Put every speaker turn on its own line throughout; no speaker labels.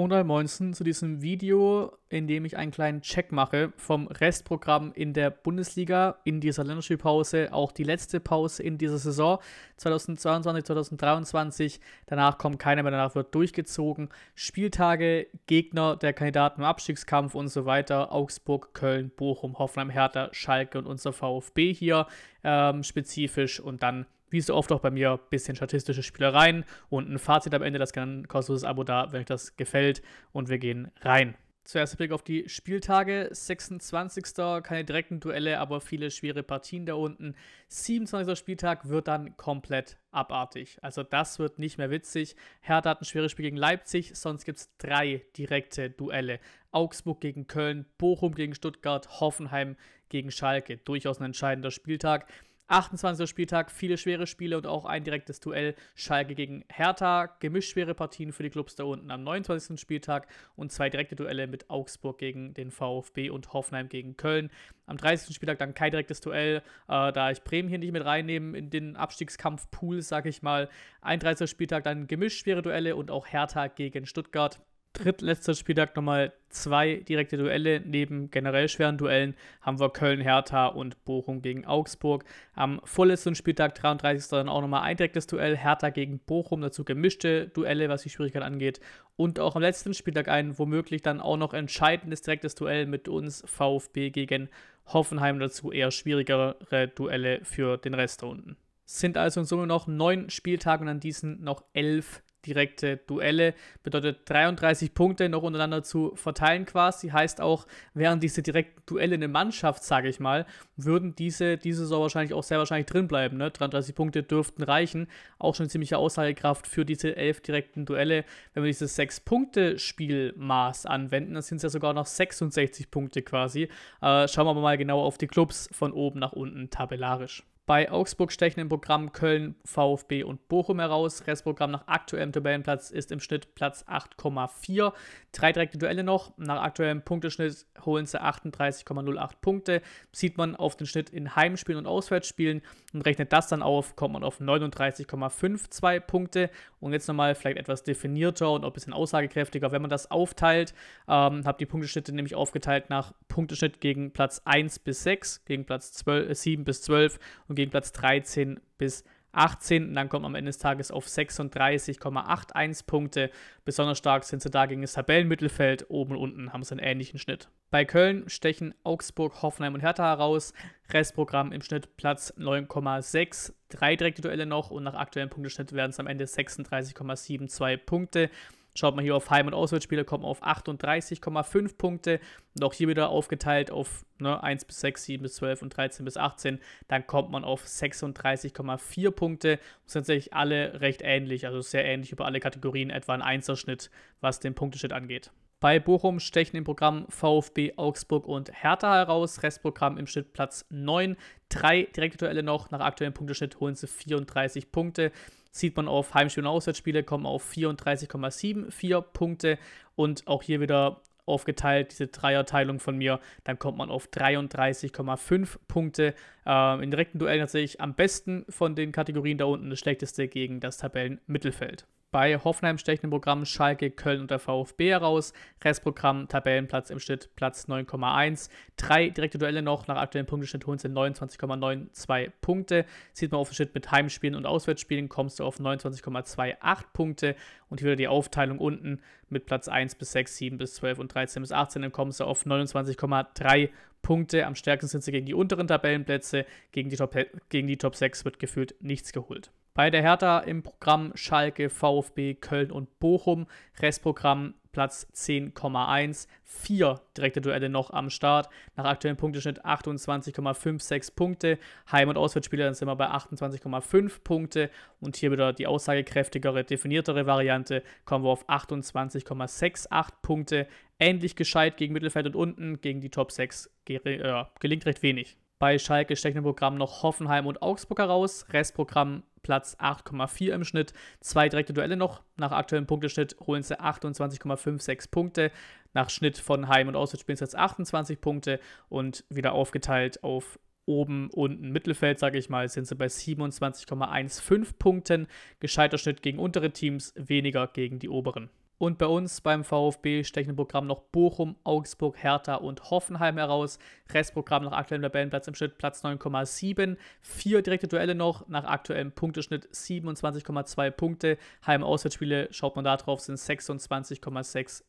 Und Moinsen zu diesem Video, in dem ich einen kleinen Check mache vom Restprogramm in der Bundesliga in dieser Länderspielpause, auch die letzte Pause in dieser Saison 2022, 2023. Danach kommt keiner mehr, danach wird durchgezogen. Spieltage, Gegner der Kandidaten im Abstiegskampf und so weiter. Augsburg, Köln, Bochum, Hoffenheim, Hertha, Schalke und unser VfB hier ähm, spezifisch und dann wie so oft auch bei mir, ein bisschen statistische Spielereien und ein Fazit am Ende. Das kann kostenloses Abo da, wenn euch das gefällt. Und wir gehen rein. Zuerst ein Blick auf die Spieltage. 26. keine direkten Duelle, aber viele schwere Partien da unten. 27. Spieltag wird dann komplett abartig. Also das wird nicht mehr witzig. Hertha hat ein schweres Spiel gegen Leipzig, sonst gibt es drei direkte Duelle. Augsburg gegen Köln, Bochum gegen Stuttgart, Hoffenheim gegen Schalke. Durchaus ein entscheidender Spieltag. 28. Spieltag, viele schwere Spiele und auch ein direktes Duell. Schalke gegen Hertha, gemischt schwere Partien für die Clubs da unten am 29. Spieltag und zwei direkte Duelle mit Augsburg gegen den VfB und Hoffenheim gegen Köln. Am 30. Spieltag dann kein direktes Duell, äh, da ich Bremen hier nicht mit reinnehme in den Abstiegskampfpool, sag ich mal. 31. Spieltag dann gemischt schwere Duelle und auch Hertha gegen Stuttgart drittletzter Spieltag nochmal zwei direkte Duelle. Neben generell schweren Duellen haben wir Köln, Hertha und Bochum gegen Augsburg. Am vorletzten Spieltag, 33. dann auch nochmal ein direktes Duell. Hertha gegen Bochum, dazu gemischte Duelle, was die Schwierigkeit angeht. Und auch am letzten Spieltag ein womöglich dann auch noch entscheidendes direktes Duell mit uns VfB gegen Hoffenheim. Dazu eher schwierigere Duelle für den Rest da unten. Sind also in Summe noch neun Spieltage und an diesen noch elf direkte Duelle. Bedeutet 33 Punkte noch untereinander zu verteilen quasi. Heißt auch, wären diese direkten Duelle eine Mannschaft, sage ich mal, würden diese diese Saison wahrscheinlich auch sehr wahrscheinlich drin bleiben. Ne? 33 Punkte dürften reichen. Auch schon ziemliche Aussagekraft für diese elf direkten Duelle. Wenn wir dieses 6-Punkte-Spielmaß anwenden, dann sind es ja sogar noch 66 Punkte quasi. Äh, schauen wir mal genau auf die Clubs von oben nach unten tabellarisch. Bei Augsburg stechen im Programm Köln, VfB und Bochum heraus. Restprogramm nach aktuellem Tabellenplatz ist im Schnitt Platz 8,4. Drei direkte Duelle noch. Nach aktuellem Punkteschnitt holen sie 38,08 Punkte. Sieht man auf den Schnitt in Heimspielen und Auswärtsspielen und rechnet das dann auf, kommt man auf 39,52 Punkte. Und jetzt nochmal vielleicht etwas definierter und auch ein bisschen aussagekräftiger, wenn man das aufteilt. Ähm, habe die Punkteschnitte nämlich aufgeteilt nach Punkteschnitt gegen Platz 1 bis 6, gegen Platz 12, äh, 7 bis 12 und gegen Platz 13 bis 18. Und dann kommt man am Ende des Tages auf 36,81 Punkte. Besonders stark sind sie da gegen das Tabellenmittelfeld. Oben und unten haben sie einen ähnlichen Schnitt. Bei Köln stechen Augsburg, Hoffenheim und Hertha heraus. Restprogramm im Schnitt Platz 9,6. Drei direkte Duelle noch und nach aktuellem Punkteschnitt werden es am Ende 36,72 Punkte. Schaut man hier auf Heim- und Auswärtsspiele, kommt man auf 38,5 Punkte. Und auch hier wieder aufgeteilt auf ne, 1 bis 6, 7 bis 12 und 13 bis 18. Dann kommt man auf 36,4 Punkte. Das sind tatsächlich alle recht ähnlich, also sehr ähnlich über alle Kategorien, etwa ein Einzelschnitt, was den Punkteschnitt angeht. Bei Bochum stechen im Programm VfB Augsburg und Hertha heraus. Restprogramm im Schnitt Platz 9. Drei direkte Duelle noch. Nach aktuellem Punkteschnitt holen sie 34 Punkte. Sieht man auf Heimspiele und Auswärtsspiele, kommen auf 34,74 Punkte. Und auch hier wieder aufgeteilt, diese Dreierteilung von mir, dann kommt man auf 33,5 Punkte. Äh, in direkten Duellen tatsächlich am besten von den Kategorien da unten, das schlechteste gegen das Tabellenmittelfeld. Bei Hoffenheim stechen im Programm Schalke, Köln und der VfB heraus. Restprogramm Tabellenplatz im Schnitt Platz 9,1. Drei direkte Duelle noch. Nach aktuellem Punkteschnitt holen sie 29,92 Punkte. Sieht man auf den Schnitt mit Heimspielen und Auswärtsspielen, kommst du auf 29,28 Punkte. Und hier wieder die Aufteilung unten mit Platz 1 bis 6, 7 bis 12 und 13 bis 18. Dann kommst du auf 29,3 Punkte. Am stärksten sind sie gegen die unteren Tabellenplätze. Gegen die Top, gegen die Top 6 wird gefühlt nichts geholt. Bei der Hertha im Programm Schalke, VfB, Köln und Bochum. Restprogramm Platz 10,1. Vier direkte Duelle noch am Start. Nach aktuellem Punkteschnitt 28,56 Punkte. Heim- und Auswärtsspiele, dann sind wir bei 28,5 Punkte. Und hier wieder die aussagekräftigere, definiertere Variante. Kommen wir auf 28,68 Punkte. Ähnlich gescheit gegen Mittelfeld und unten. Gegen die Top 6 äh, gelingt recht wenig. Bei Schalke stechen im Programm noch Hoffenheim und Augsburg heraus. Restprogramm Platz 8,4 im Schnitt. Zwei direkte Duelle noch. Nach aktuellem Punkteschnitt holen sie 28,56 Punkte. Nach Schnitt von Heim- und Auswärtsspielen es 28 Punkte und wieder aufgeteilt auf oben, unten, Mittelfeld, sage ich mal, sind sie bei 27,15 Punkten. Gescheiter Schnitt gegen untere Teams, weniger gegen die oberen. Und bei uns beim VfB stechen im Programm noch Bochum, Augsburg, Hertha und Hoffenheim heraus. Restprogramm nach aktuellem Tabellenplatz im Schnitt Platz 9,7. Vier direkte Duelle noch nach aktuellem Punkteschnitt 27,2 Punkte. Heim-Auswärtsspiele, schaut man da drauf, sind 26,65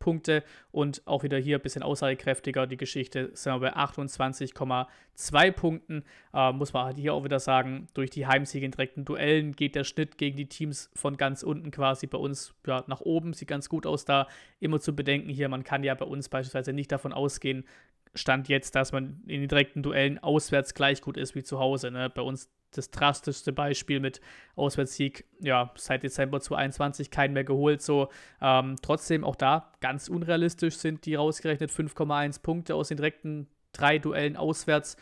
Punkte. Und auch wieder hier ein bisschen aussagekräftiger die Geschichte, sind wir bei 28,2 Punkten. Äh, muss man halt hier auch wieder sagen, durch die Heimsiege in direkten Duellen geht der Schnitt gegen die Teams von ganz unten quasi bei uns ja, nach oben. Sieht ganz gut aus da. Immer zu bedenken hier, man kann ja bei uns beispielsweise nicht davon ausgehen, Stand jetzt, dass man in den direkten Duellen auswärts gleich gut ist wie zu Hause. Ne? Bei uns das drastischste Beispiel mit Auswärtssieg, ja, seit Dezember 2021 keinen mehr geholt. So, ähm, trotzdem auch da ganz unrealistisch sind die rausgerechnet 5,1 Punkte aus den direkten drei Duellen auswärts.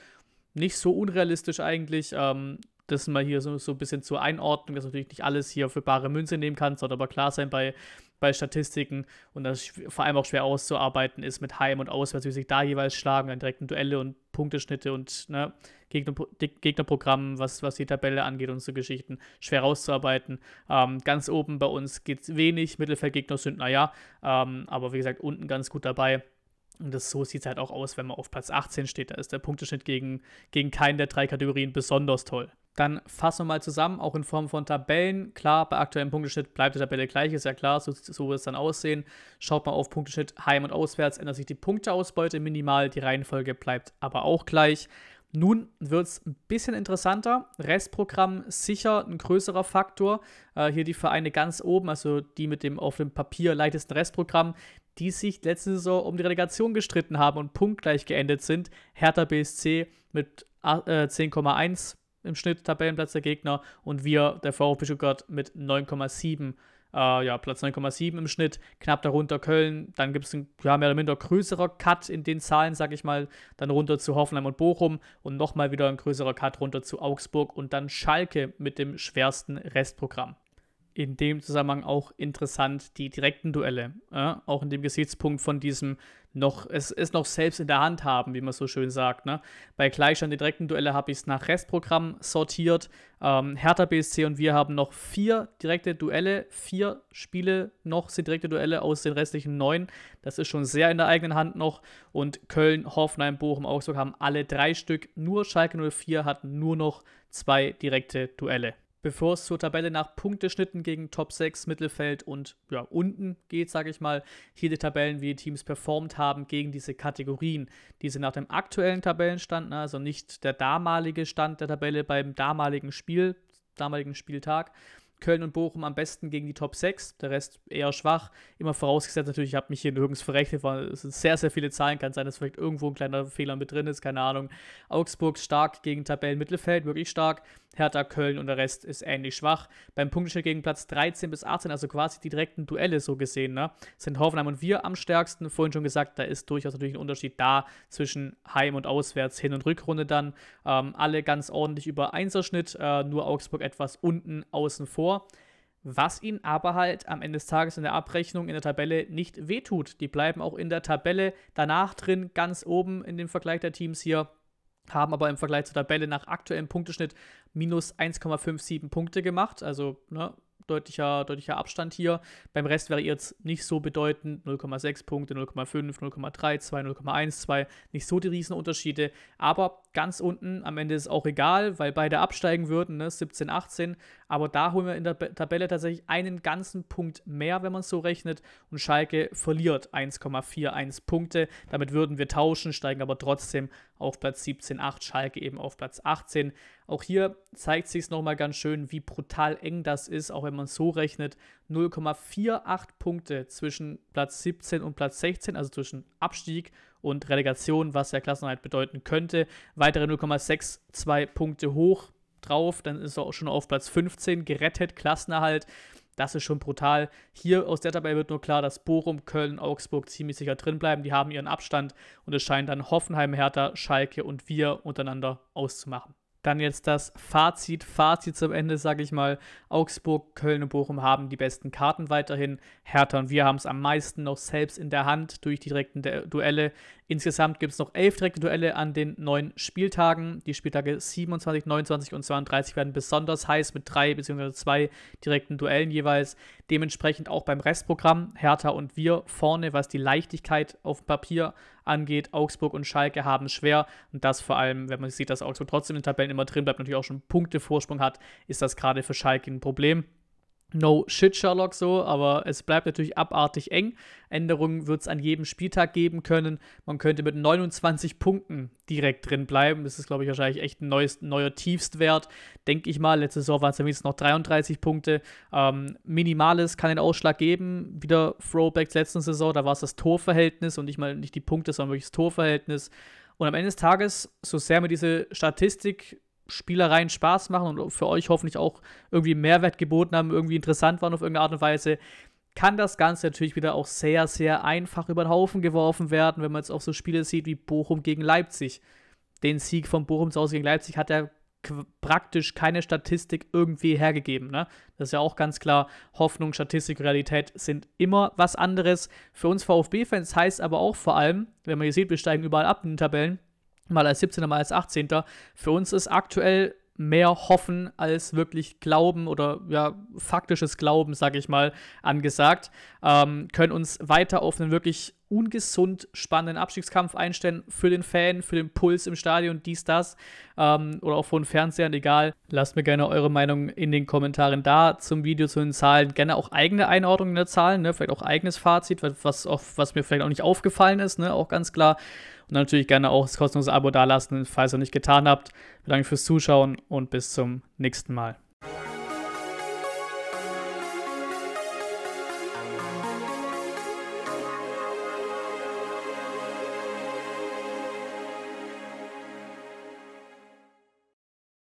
Nicht so unrealistisch eigentlich. Ähm, das mal hier so, so ein bisschen zur Einordnung, dass natürlich nicht alles hier für bare Münze nehmen kann, sollte aber klar sein bei, bei Statistiken und das vor allem auch schwer auszuarbeiten ist mit Heim- und Auswärts, wie sich da jeweils schlagen, an direkten Duelle und Punkteschnitte und ne, Gegner, Gegnerprogrammen, was, was die Tabelle angeht und so Geschichten, schwer auszuarbeiten. Ähm, ganz oben bei uns geht es wenig, Mittelfeldgegner sind naja, ähm, aber wie gesagt, unten ganz gut dabei. Und das, so sieht es halt auch aus, wenn man auf Platz 18 steht. Da ist der Punkteschnitt gegen, gegen keinen der drei Kategorien besonders toll. Dann fassen wir mal zusammen, auch in Form von Tabellen. Klar, bei aktuellem Punkteschnitt bleibt die Tabelle gleich, ist ja klar, so, so wird es dann aussehen. Schaut mal auf Punkteschnitt Heim- und Auswärts, ändert sich die Punkteausbeute minimal, die Reihenfolge bleibt aber auch gleich. Nun wird es ein bisschen interessanter. Restprogramm sicher ein größerer Faktor. Äh, hier die Vereine ganz oben, also die mit dem auf dem Papier leichtesten Restprogramm, die sich letzte Saison um die Relegation gestritten haben und punktgleich geendet sind. Hertha BSC mit äh, 10,1 im Schnitt Tabellenplatz der Gegner und wir, der VfB Stuttgart, mit 9,7 äh, ja, Platz 9,7 im Schnitt, knapp darunter Köln. Dann gibt es ein ja, mehr oder minder größerer Cut in den Zahlen, sag ich mal, dann runter zu Hoffenheim und Bochum und nochmal wieder ein größerer Cut runter zu Augsburg und dann Schalke mit dem schwersten Restprogramm in dem Zusammenhang auch interessant die direkten Duelle. Äh, auch in dem Gesichtspunkt von diesem noch, es ist noch selbst in der Hand haben, wie man so schön sagt. Ne? Bei Gleichstand die direkten Duelle habe ich es nach Restprogramm sortiert. Ähm, Hertha BSC und wir haben noch vier direkte Duelle, vier Spiele noch sind direkte Duelle aus den restlichen neun. Das ist schon sehr in der eigenen Hand noch. Und Köln, Hoffenheim, Bochum, Augsburg haben alle drei Stück. Nur Schalke 04 hat nur noch zwei direkte Duelle bevor es zur Tabelle nach Punkteschnitten gegen Top 6, Mittelfeld und ja, unten geht, sage ich mal, hier die Tabellen, wie die Teams performt haben gegen diese Kategorien. Diese nach dem aktuellen Tabellenstand, ne, also nicht der damalige Stand der Tabelle beim damaligen Spiel, damaligen Spieltag, Köln und Bochum am besten gegen die Top 6, der Rest eher schwach. Immer vorausgesetzt natürlich, ich habe mich hier nirgends verrechnet, weil es sind sehr, sehr viele Zahlen, kann sein, dass vielleicht irgendwo ein kleiner Fehler mit drin ist, keine Ahnung. Augsburg stark gegen Tabellenmittelfeld, wirklich stark. Hertha, Köln und der Rest ist ähnlich schwach. Beim Punkteschnitt gegen Platz 13 bis 18, also quasi die direkten Duelle so gesehen, ne, sind Hoffenheim und wir am stärksten. Vorhin schon gesagt, da ist durchaus natürlich ein Unterschied da zwischen Heim- und Auswärts, Hin- und Rückrunde dann. Ähm, alle ganz ordentlich über Einserschnitt, äh, nur Augsburg etwas unten außen vor was ihnen aber halt am Ende des Tages in der Abrechnung in der Tabelle nicht wehtut. Die bleiben auch in der Tabelle danach drin, ganz oben in dem Vergleich der Teams hier haben aber im Vergleich zur Tabelle nach aktuellem Punkteschnitt minus 1,57 Punkte gemacht. Also ne, deutlicher, deutlicher Abstand hier. Beim Rest wäre jetzt nicht so bedeutend. 0,6 Punkte, 0,5, 0,32, 0,12. Nicht so die Riesenunterschiede. Aber ganz unten am Ende ist es auch egal, weil beide absteigen würden, ne? 17, 18. Aber da holen wir in der Tabelle tatsächlich einen ganzen Punkt mehr, wenn man so rechnet. Und Schalke verliert 1,41 Punkte. Damit würden wir tauschen, steigen aber trotzdem auf Platz 17, 8. Schalke eben auf Platz 18. Auch hier zeigt sich es nochmal ganz schön, wie brutal eng das ist, auch wenn man so rechnet. 0,48 Punkte zwischen Platz 17 und Platz 16, also zwischen Abstieg und Relegation, was ja Klassenheit bedeuten könnte. Weitere 0,62 Punkte hoch drauf, dann ist er auch schon auf Platz 15 gerettet, Klassenerhalt. Das ist schon brutal. Hier aus der Tabelle wird nur klar, dass Bochum, Köln, Augsburg ziemlich sicher drin bleiben. Die haben ihren Abstand und es scheint dann Hoffenheim, Hertha, Schalke und wir untereinander auszumachen. Dann jetzt das Fazit. Fazit zum Ende, sage ich mal. Augsburg, Köln und Bochum haben die besten Karten weiterhin. Hertha und wir haben es am meisten noch selbst in der Hand durch die direkten Duelle. Insgesamt gibt es noch elf direkte Duelle an den neun Spieltagen. Die Spieltage 27, 29 und 32 werden besonders heiß mit drei bzw. zwei direkten Duellen jeweils. Dementsprechend auch beim Restprogramm Hertha und wir vorne, was die Leichtigkeit auf Papier angeht. Augsburg und Schalke haben schwer. Und das vor allem, wenn man sieht, dass Augsburg trotzdem in den Tabellen immer drin bleibt, natürlich auch schon Punktevorsprung hat, ist das gerade für Schalke ein Problem. No shit, Sherlock, so, aber es bleibt natürlich abartig eng. Änderungen wird es an jedem Spieltag geben können. Man könnte mit 29 Punkten direkt drin bleiben. Das ist, glaube ich, wahrscheinlich echt ein neues, neuer Tiefstwert, denke ich mal. Letzte Saison waren es wenigstens noch 33 Punkte. Ähm, Minimales kann den Ausschlag geben. Wieder Throwbacks letzten Saison, da war es das Torverhältnis und nicht mal nicht die Punkte, sondern wirklich das Torverhältnis. Und am Ende des Tages, so sehr mir diese Statistik Spielereien Spaß machen und für euch hoffentlich auch irgendwie Mehrwert geboten haben, irgendwie interessant waren auf irgendeine Art und Weise, kann das Ganze natürlich wieder auch sehr, sehr einfach über den Haufen geworfen werden, wenn man jetzt auch so Spiele sieht wie Bochum gegen Leipzig. Den Sieg von Bochum zu Hause gegen Leipzig hat er praktisch keine Statistik irgendwie hergegeben. Ne? Das ist ja auch ganz klar. Hoffnung, Statistik, Realität sind immer was anderes. Für uns VfB-Fans heißt aber auch vor allem, wenn man hier sieht, wir steigen überall ab in den Tabellen, mal als 17er, mal als 18. Für uns ist aktuell mehr Hoffen als wirklich Glauben oder ja, faktisches Glauben, sage ich mal, angesagt. Ähm, können uns weiter auf einen wirklich ungesund spannenden Abstiegskampf einstellen für den Fan, für den Puls im Stadion, dies, das ähm, oder auch von Fernsehern, egal. Lasst mir gerne eure Meinung in den Kommentaren da zum Video, zu den Zahlen. Gerne auch eigene Einordnungen der Zahlen, ne? vielleicht auch eigenes Fazit, was, auch, was mir vielleicht auch nicht aufgefallen ist, ne? auch ganz klar. Und natürlich gerne auch das kostenlose Abo dalassen, falls ihr nicht getan habt. Danke fürs Zuschauen und bis zum nächsten Mal.